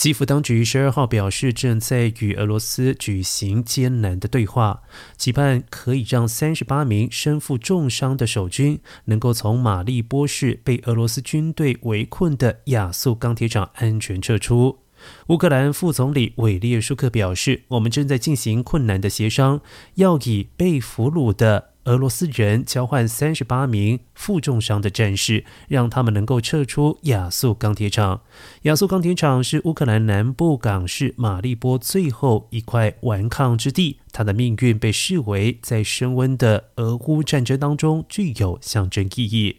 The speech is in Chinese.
基辅当局十二号表示，正在与俄罗斯举行艰难的对话，期盼可以让三十八名身负重伤的守军能够从马利波市被俄罗斯军队围困的亚速钢铁厂安全撤出。乌克兰副总理韦列舒克表示：“我们正在进行困难的协商，要以被俘虏的。”俄罗斯人交换三十八名负重伤的战士，让他们能够撤出亚速钢铁厂。亚速钢铁厂是乌克兰南部港市马利波最后一块顽抗之地，它的命运被视为在升温的俄乌战争当中具有象征意义。